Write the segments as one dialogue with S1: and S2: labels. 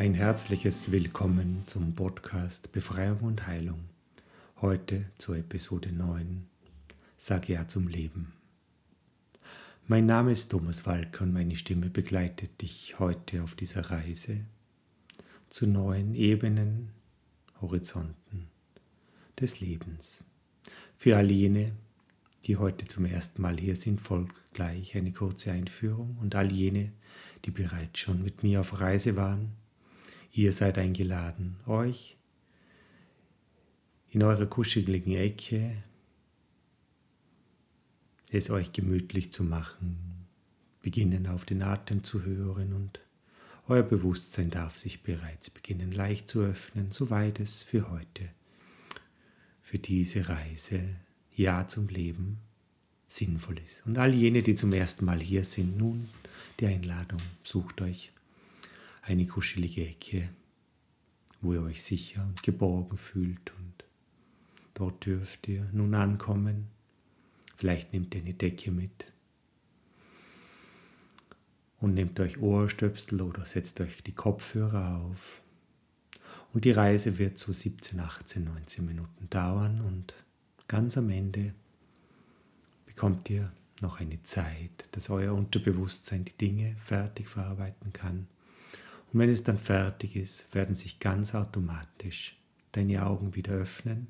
S1: Ein herzliches Willkommen zum Podcast Befreiung und Heilung. Heute zur Episode 9. Sag ja zum Leben. Mein Name ist Thomas Walker und meine Stimme begleitet dich heute auf dieser Reise zu neuen Ebenen, Horizonten des Lebens. Für all jene, die heute zum ersten Mal hier sind, folgt gleich eine kurze Einführung und all jene, die bereits schon mit mir auf Reise waren, Ihr seid eingeladen, euch in eurer kuscheligen Ecke es euch gemütlich zu machen, beginnen auf den Atem zu hören und euer Bewusstsein darf sich bereits beginnen leicht zu öffnen, soweit es für heute, für diese Reise, Ja zum Leben, sinnvoll ist. Und all jene, die zum ersten Mal hier sind, nun die Einladung, sucht euch eine kuschelige Ecke, wo ihr euch sicher und geborgen fühlt und dort dürft ihr nun ankommen. Vielleicht nehmt ihr eine Decke mit und nehmt euch Ohrstöpsel oder setzt euch die Kopfhörer auf. Und die Reise wird so 17, 18, 19 Minuten dauern und ganz am Ende bekommt ihr noch eine Zeit, dass euer Unterbewusstsein die Dinge fertig verarbeiten kann und wenn es dann fertig ist, werden sich ganz automatisch deine Augen wieder öffnen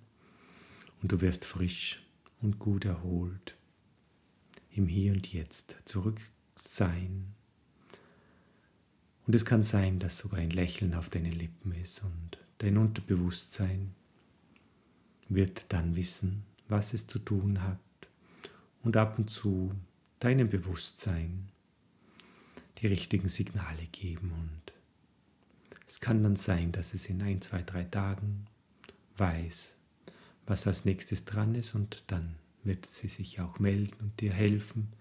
S1: und du wirst frisch und gut erholt im Hier und Jetzt zurück sein. Und es kann sein, dass sogar ein Lächeln auf deinen Lippen ist und dein Unterbewusstsein wird dann wissen, was es zu tun hat und ab und zu deinem Bewusstsein die richtigen Signale geben und es kann dann sein, dass es in ein, zwei, drei Tagen weiß, was als nächstes dran ist und dann wird sie sich auch melden und dir helfen,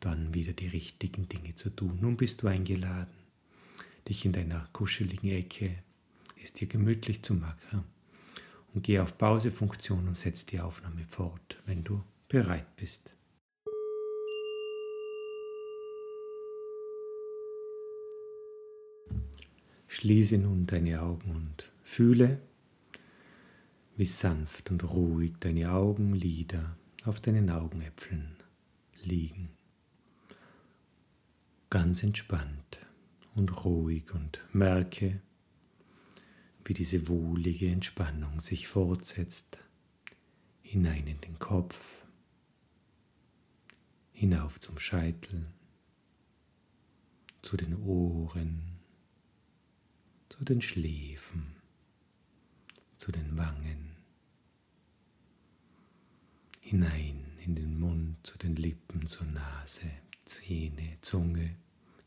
S1: dann wieder die richtigen Dinge zu tun. Nun bist du eingeladen, dich in deiner kuscheligen Ecke, es dir gemütlich zu machen und geh auf Pausefunktion und setz die Aufnahme fort, wenn du bereit bist. Schließe nun deine Augen und fühle, wie sanft und ruhig deine Augenlider auf deinen Augenäpfeln liegen. Ganz entspannt und ruhig und merke, wie diese wohlige Entspannung sich fortsetzt hinein in den Kopf, hinauf zum Scheitel, zu den Ohren, zu den Schläfen, zu den Wangen, hinein in den Mund, zu den Lippen, zur Nase, Zähne, Zunge,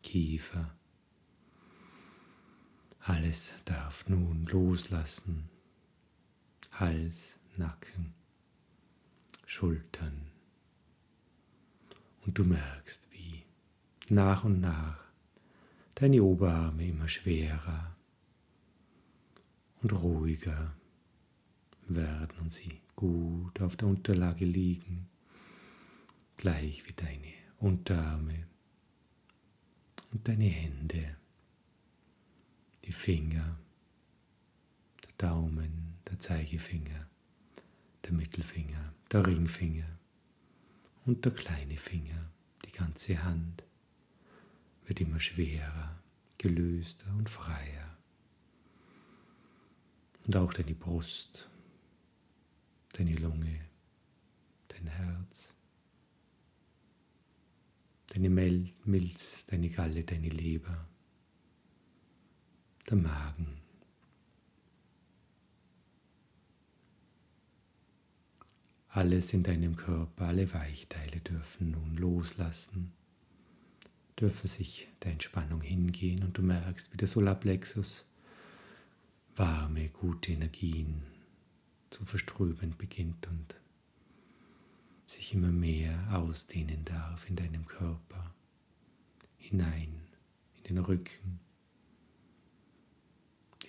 S1: Kiefer. Alles darf nun loslassen. Hals, Nacken, Schultern. Und du merkst, wie nach und nach deine Oberarme immer schwerer und ruhiger werden und sie gut auf der Unterlage liegen, gleich wie deine Unterarme und deine Hände, die Finger, der Daumen, der Zeigefinger, der Mittelfinger, der Ringfinger und der kleine Finger, die ganze Hand wird immer schwerer, gelöster und freier und auch deine Brust, deine Lunge, dein Herz, deine Milz, deine Galle, deine Leber, der Magen. Alles in deinem Körper, alle Weichteile dürfen nun loslassen, dürfen sich der Entspannung hingehen und du merkst, wie der Solarplexus warme, gute Energien zu verströmen beginnt und sich immer mehr ausdehnen darf in deinem Körper, hinein in den Rücken,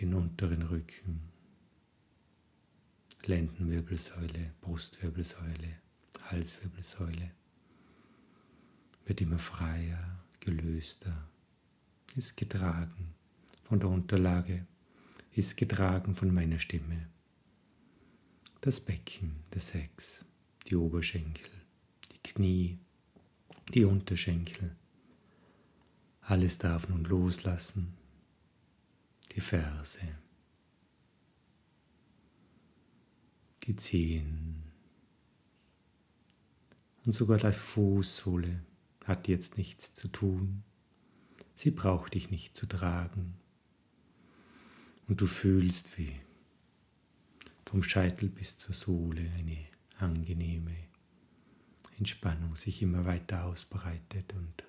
S1: den unteren Rücken, Lendenwirbelsäule, Brustwirbelsäule, Halswirbelsäule, wird immer freier, gelöster, ist getragen von der Unterlage ist getragen von meiner Stimme. Das Becken, der Sex, die Oberschenkel, die Knie, die Unterschenkel. Alles darf nun loslassen. Die Ferse, die Zehen und sogar die Fußsohle hat jetzt nichts zu tun. Sie braucht dich nicht zu tragen. Und du fühlst, wie vom Scheitel bis zur Sohle eine angenehme Entspannung sich immer weiter ausbreitet und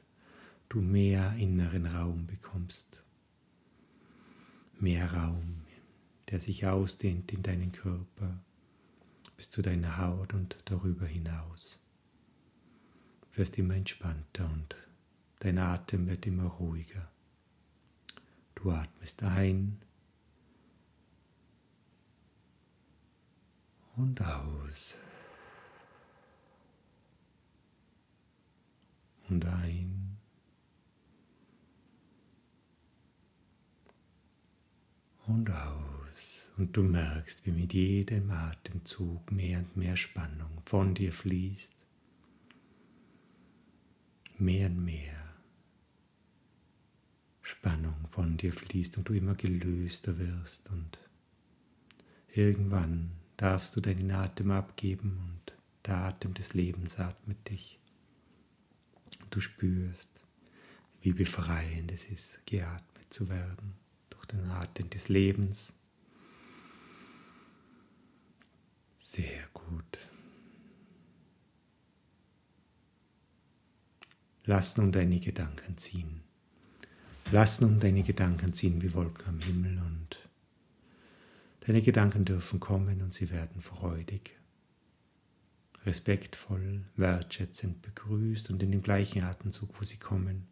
S1: du mehr inneren Raum bekommst. Mehr Raum, der sich ausdehnt in deinen Körper bis zu deiner Haut und darüber hinaus. Du wirst immer entspannter und dein Atem wird immer ruhiger. Du atmest ein und aus. Und ein. Und aus. Und du merkst, wie mit jedem Atemzug mehr und mehr Spannung von dir fließt. Mehr und mehr Spannung von dir fließt und du immer gelöster wirst und irgendwann darfst du deinen Atem abgeben und der Atem des Lebens atmet dich. Du spürst, wie befreiend es ist, geatmet zu werden durch den Atem des Lebens. Sehr gut. Lass nun deine Gedanken ziehen. Lass nun deine Gedanken ziehen wie Wolken am Himmel und Deine Gedanken dürfen kommen und sie werden freudig, respektvoll, wertschätzend begrüßt und in dem gleichen Atemzug, wo sie kommen,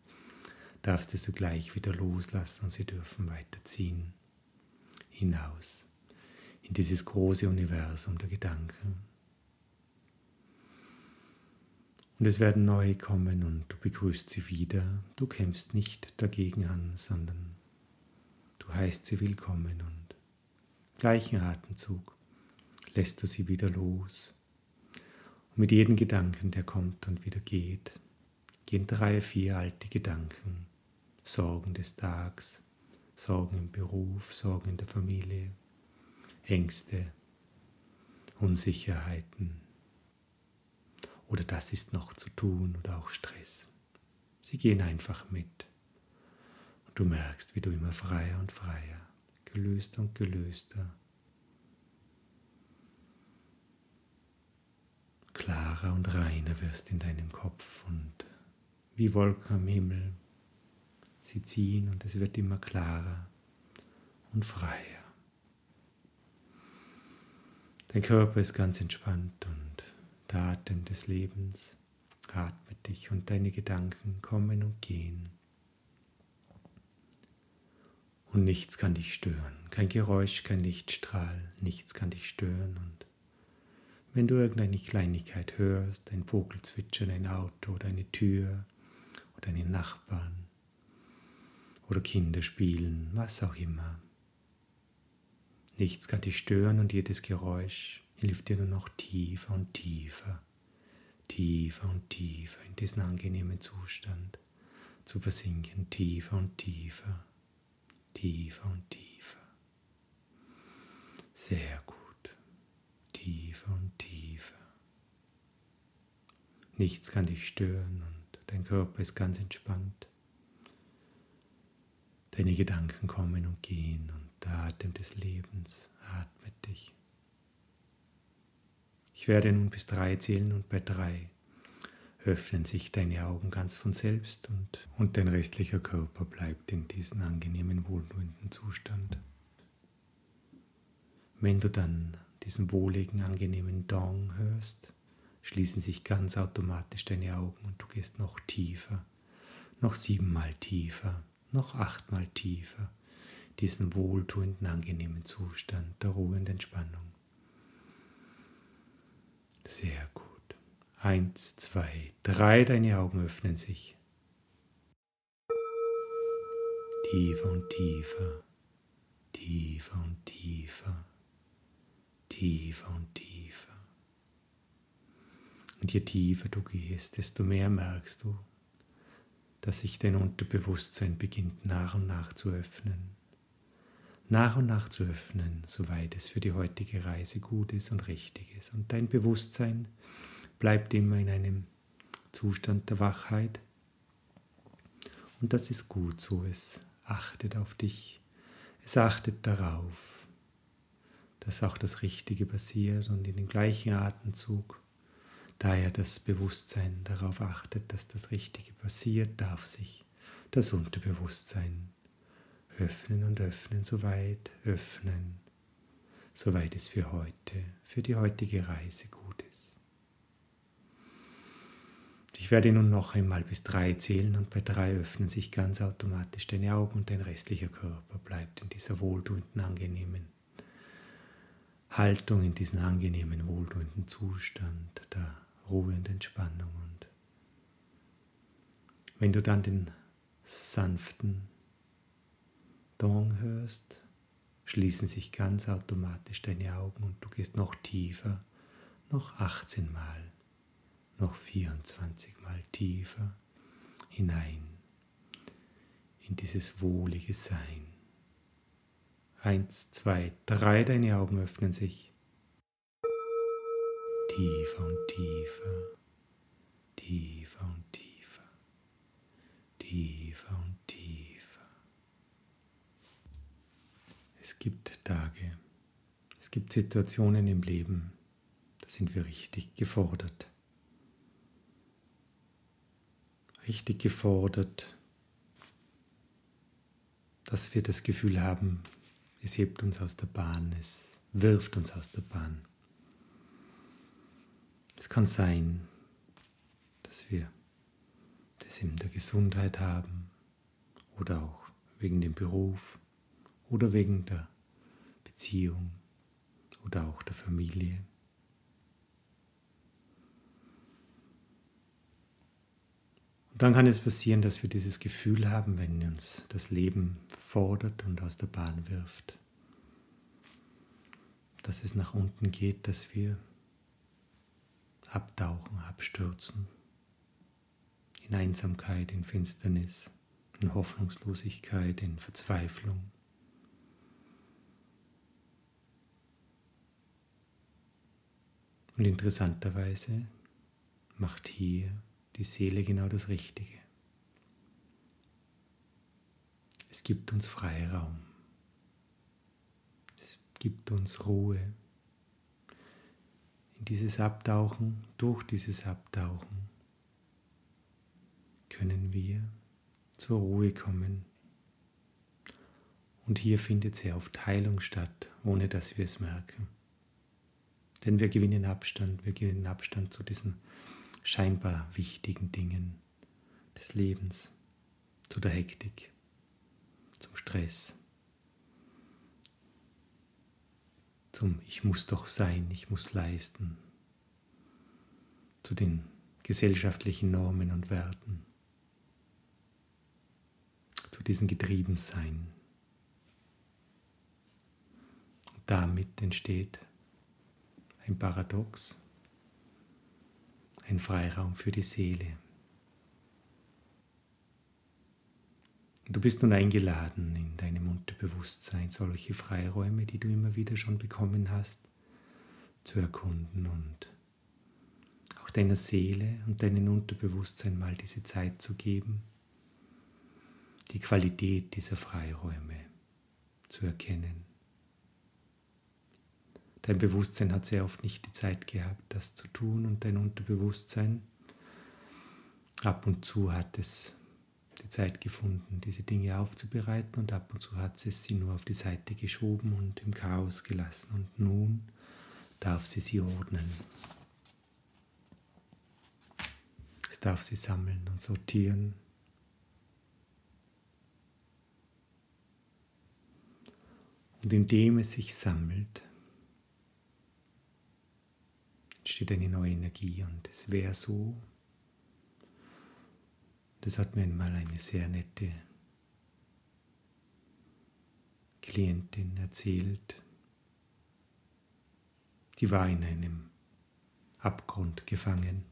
S1: darfst du gleich wieder loslassen und sie dürfen weiterziehen hinaus in dieses große Universum der Gedanken. Und es werden neue kommen und du begrüßt sie wieder. Du kämpfst nicht dagegen an, sondern du heißt sie willkommen und gleichen Atemzug lässt du sie wieder los. Und mit jedem Gedanken, der kommt und wieder geht, gehen drei, vier alte Gedanken, Sorgen des Tags, Sorgen im Beruf, Sorgen in der Familie, Ängste, Unsicherheiten. Oder das ist noch zu tun oder auch Stress. Sie gehen einfach mit. Und du merkst, wie du immer freier und freier gelöster und gelöster, klarer und reiner wirst in deinem Kopf und wie Wolken am Himmel. Sie ziehen und es wird immer klarer und freier. Dein Körper ist ganz entspannt und der Atem des Lebens atmet dich und deine Gedanken kommen und gehen und nichts kann dich stören. Kein Geräusch, kein Lichtstrahl, nichts kann dich stören. Und wenn du irgendeine Kleinigkeit hörst, ein Vogel zwitschern, ein Auto oder eine Tür oder einen Nachbarn oder Kinder spielen, was auch immer, nichts kann dich stören und jedes Geräusch hilft dir nur noch tiefer und tiefer, tiefer und tiefer in diesen angenehmen Zustand zu versinken, tiefer und tiefer tiefer und tiefer. Sehr gut. Tiefer und tiefer. Nichts kann dich stören und dein Körper ist ganz entspannt. Deine Gedanken kommen und gehen und der Atem des Lebens atmet dich. Ich werde nun bis drei zählen und bei drei öffnen sich deine Augen ganz von selbst und, und dein restlicher Körper bleibt in diesem angenehmen, wohltuenden Zustand. Wenn du dann diesen wohligen, angenehmen Dong hörst, schließen sich ganz automatisch deine Augen und du gehst noch tiefer, noch siebenmal tiefer, noch achtmal tiefer, diesen wohltuenden, angenehmen Zustand der Ruhe und Entspannung. Sehr gut. Eins, zwei, drei, deine Augen öffnen sich. Tiefer und tiefer, tiefer und tiefer, tiefer und tiefer. Und je tiefer du gehst, desto mehr merkst du, dass sich dein Unterbewusstsein beginnt nach und nach zu öffnen. Nach und nach zu öffnen, soweit es für die heutige Reise gut ist und richtig ist. Und dein Bewusstsein bleibt immer in einem Zustand der Wachheit. Und das ist gut so. Es achtet auf dich. Es achtet darauf, dass auch das Richtige passiert und in dem gleichen Atemzug Daher das Bewusstsein darauf achtet, dass das Richtige passiert, darf sich das Unterbewusstsein öffnen und öffnen, soweit öffnen, soweit es für heute, für die heutige Reise gut ist. Ich werde nun noch einmal bis drei zählen und bei drei öffnen sich ganz automatisch deine Augen und dein restlicher Körper bleibt in dieser wohltuenden, angenehmen Haltung, in diesem angenehmen, wohltuenden Zustand der Ruhe und Entspannung. Und wenn du dann den sanften Dong hörst, schließen sich ganz automatisch deine Augen und du gehst noch tiefer, noch 18 Mal, noch 24 Mal tiefer hinein in dieses wohlige Sein. Eins, zwei, drei, deine Augen öffnen sich tiefer und tiefer, tiefer und tiefer, tiefer und tiefer. Es gibt Tage, es gibt Situationen im Leben, da sind wir richtig gefordert. Richtig gefordert, dass wir das Gefühl haben, es hebt uns aus der Bahn, es wirft uns aus der Bahn. Es kann sein, dass wir das in der Gesundheit haben oder auch wegen dem Beruf oder wegen der Beziehung oder auch der Familie. Und dann kann es passieren, dass wir dieses Gefühl haben, wenn uns das Leben fordert und aus der Bahn wirft, dass es nach unten geht, dass wir abtauchen, abstürzen, in Einsamkeit, in Finsternis, in Hoffnungslosigkeit, in Verzweiflung. Und interessanterweise macht hier die Seele genau das Richtige. Es gibt uns Freiraum. Es gibt uns Ruhe in dieses Abtauchen, durch dieses Abtauchen können wir zur Ruhe kommen. Und hier findet sehr oft Heilung statt, ohne dass wir es merken. Denn wir gewinnen Abstand, wir gewinnen Abstand zu diesen scheinbar wichtigen Dingen des Lebens, zu der Hektik, zum Stress, zum Ich muss doch sein, ich muss leisten, zu den gesellschaftlichen Normen und Werten, zu diesem Getriebensein. Und damit entsteht ein Paradox, ein Freiraum für die Seele. Du bist nun eingeladen, in deinem Unterbewusstsein solche Freiräume, die du immer wieder schon bekommen hast, zu erkunden und auch deiner Seele und deinem Unterbewusstsein mal diese Zeit zu geben, die Qualität dieser Freiräume zu erkennen. Dein Bewusstsein hat sehr oft nicht die Zeit gehabt, das zu tun und dein Unterbewusstsein ab und zu hat es die Zeit gefunden, diese Dinge aufzubereiten und ab und zu hat sie sie nur auf die Seite geschoben und im Chaos gelassen und nun darf sie sie ordnen. Es darf sie sammeln und sortieren. Und indem es sich sammelt, entsteht eine neue Energie? Und es wäre so, das hat mir einmal eine sehr nette Klientin erzählt, die war in einem Abgrund gefangen.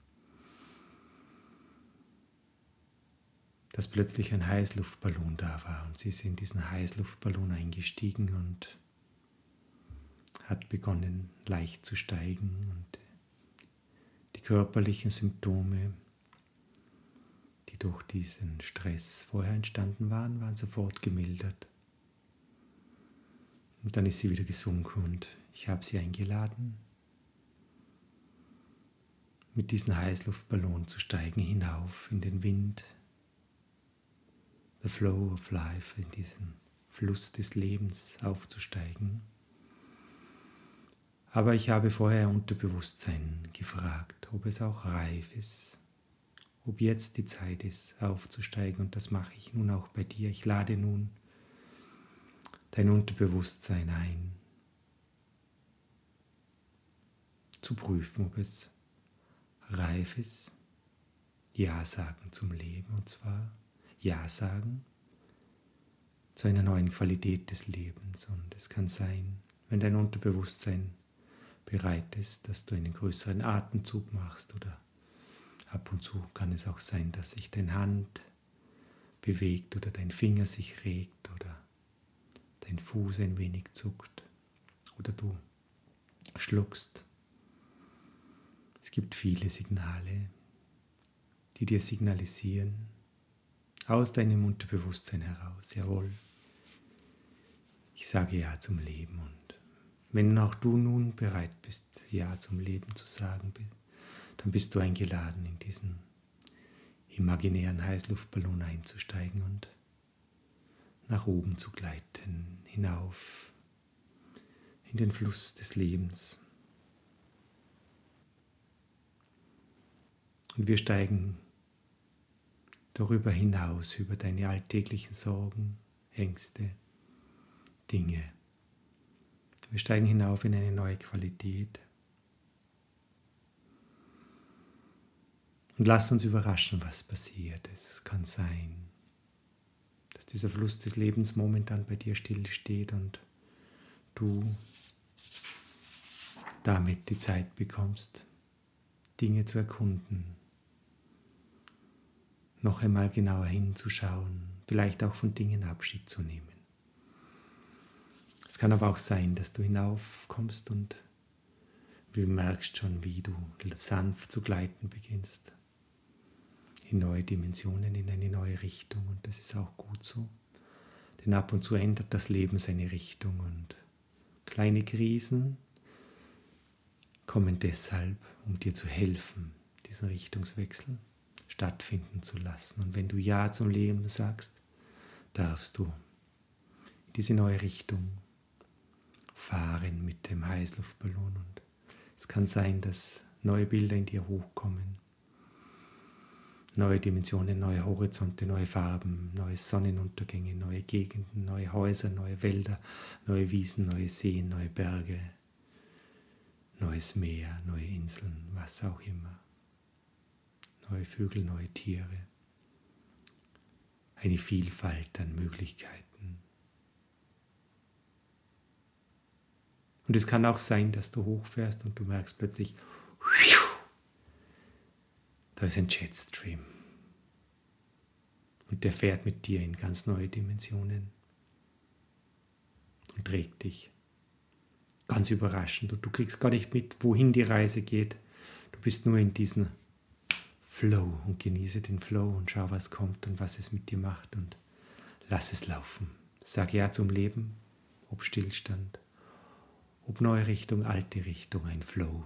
S1: Dass plötzlich ein Heißluftballon da war. Und sie ist in diesen Heißluftballon eingestiegen und hat begonnen leicht zu steigen. Und körperlichen Symptome, die durch diesen Stress vorher entstanden waren, waren sofort gemildert. Und dann ist sie wieder gesunken und ich habe sie eingeladen, mit diesem Heißluftballon zu steigen hinauf in den Wind, the flow of life, in diesen Fluss des Lebens aufzusteigen. Aber ich habe vorher Unterbewusstsein gefragt, ob es auch reif ist, ob jetzt die Zeit ist, aufzusteigen. Und das mache ich nun auch bei dir. Ich lade nun dein Unterbewusstsein ein, zu prüfen, ob es reif ist, Ja sagen zum Leben, und zwar Ja sagen zu einer neuen Qualität des Lebens. Und es kann sein, wenn dein Unterbewusstsein bereit ist, dass du einen größeren Atemzug machst oder ab und zu kann es auch sein, dass sich deine Hand bewegt oder dein Finger sich regt oder dein Fuß ein wenig zuckt oder du schluckst. Es gibt viele Signale, die dir signalisieren, aus deinem Unterbewusstsein heraus, jawohl, ich sage Ja zum Leben und wenn auch du nun bereit bist, Ja zum Leben zu sagen, dann bist du eingeladen, in diesen imaginären Heißluftballon einzusteigen und nach oben zu gleiten, hinauf in den Fluss des Lebens. Und wir steigen darüber hinaus, über deine alltäglichen Sorgen, Ängste, Dinge. Wir steigen hinauf in eine neue Qualität. Und lass uns überraschen, was passiert. Es kann sein, dass dieser Fluss des Lebens momentan bei dir stillsteht und du damit die Zeit bekommst, Dinge zu erkunden, noch einmal genauer hinzuschauen, vielleicht auch von Dingen Abschied zu nehmen. Es kann aber auch sein, dass du hinaufkommst und du merkst schon, wie du sanft zu gleiten beginnst. In neue Dimensionen, in eine neue Richtung. Und das ist auch gut so. Denn ab und zu ändert das Leben seine Richtung und kleine Krisen kommen deshalb, um dir zu helfen, diesen Richtungswechsel stattfinden zu lassen. Und wenn du Ja zum Leben sagst, darfst du in diese neue Richtung fahren mit dem Heißluftballon und es kann sein, dass neue Bilder in dir hochkommen, neue Dimensionen, neue Horizonte, neue Farben, neue Sonnenuntergänge, neue Gegenden, neue Häuser, neue Wälder, neue Wiesen, neue Seen, neue Berge, neues Meer, neue Inseln, was auch immer, neue Vögel, neue Tiere, eine Vielfalt an Möglichkeiten. Und es kann auch sein, dass du hochfährst und du merkst plötzlich, da ist ein Jetstream. Und der fährt mit dir in ganz neue Dimensionen und trägt dich. Ganz überraschend. Und du kriegst gar nicht mit, wohin die Reise geht. Du bist nur in diesem Flow und genieße den Flow und schau, was kommt und was es mit dir macht und lass es laufen. Sag ja zum Leben, ob Stillstand ob neue Richtung, alte Richtung, ein Flow.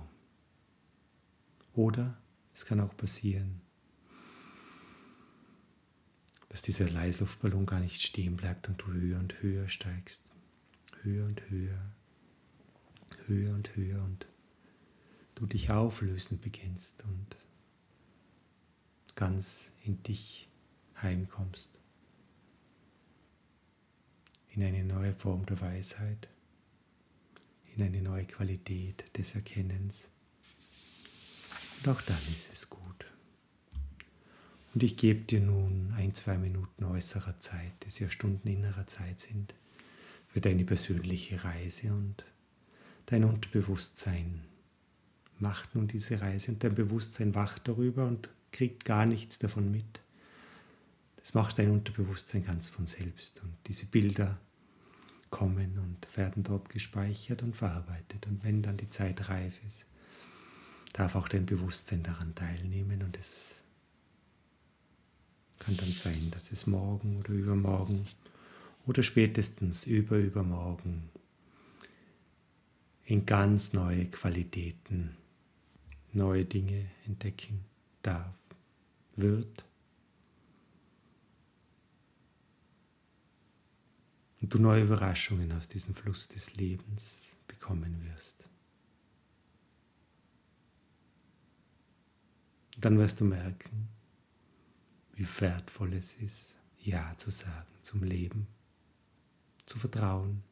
S1: Oder es kann auch passieren, dass dieser Leisluftballon gar nicht stehen bleibt und du höher und höher steigst. Höher und höher, höher und höher und du dich auflösen beginnst und ganz in dich heimkommst. In eine neue Form der Weisheit in eine neue Qualität des Erkennens. Und auch dann ist es gut. Und ich gebe dir nun ein, zwei Minuten äußerer Zeit, das ja Stunden innerer Zeit sind, für deine persönliche Reise und dein Unterbewusstsein macht nun diese Reise und dein Bewusstsein wacht darüber und kriegt gar nichts davon mit. Das macht dein Unterbewusstsein ganz von selbst und diese Bilder kommen und werden dort gespeichert und verarbeitet. Und wenn dann die Zeit reif ist, darf auch dein Bewusstsein daran teilnehmen und es kann dann sein, dass es morgen oder übermorgen oder spätestens überübermorgen in ganz neue Qualitäten neue Dinge entdecken darf, wird. Und du neue Überraschungen aus diesem Fluss des Lebens bekommen wirst. dann wirst du merken, wie wertvoll es ist, Ja zu sagen zum Leben, zu vertrauen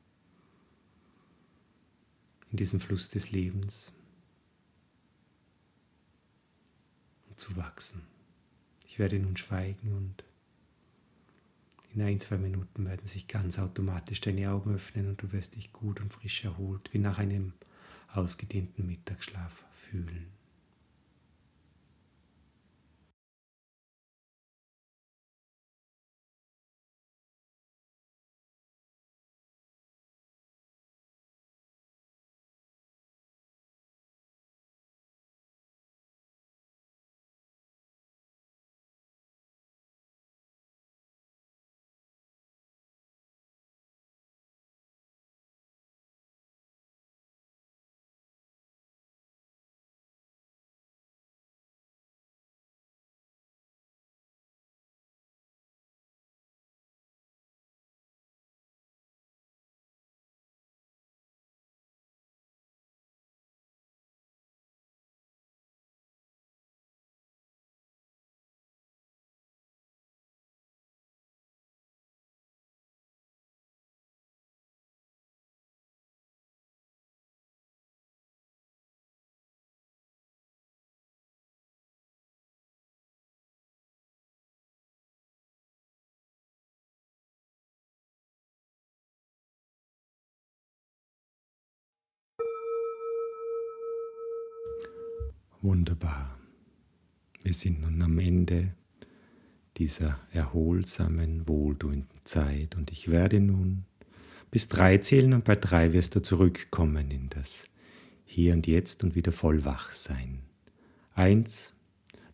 S1: in diesen Fluss des Lebens und zu wachsen. Ich werde nun schweigen und in ein, zwei Minuten werden sich ganz automatisch deine Augen öffnen und du wirst dich gut und frisch erholt, wie nach einem ausgedehnten Mittagsschlaf fühlen. Wunderbar. Wir sind nun am Ende dieser erholsamen, wohltuenden Zeit und ich werde nun bis drei zählen und bei drei wirst du zurückkommen in das Hier und Jetzt und wieder voll wach sein. Eins,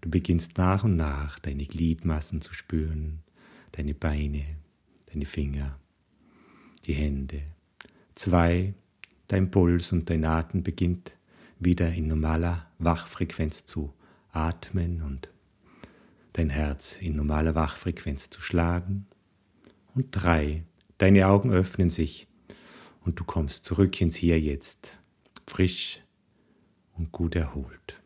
S1: du beginnst nach und nach deine Gliedmassen zu spüren, deine Beine, deine Finger, die Hände. Zwei, dein Puls und dein Atem beginnt wieder in normaler Wachfrequenz zu atmen und dein Herz in normaler Wachfrequenz zu schlagen. Und drei, deine Augen öffnen sich und du kommst zurück ins Hier jetzt, frisch und gut erholt.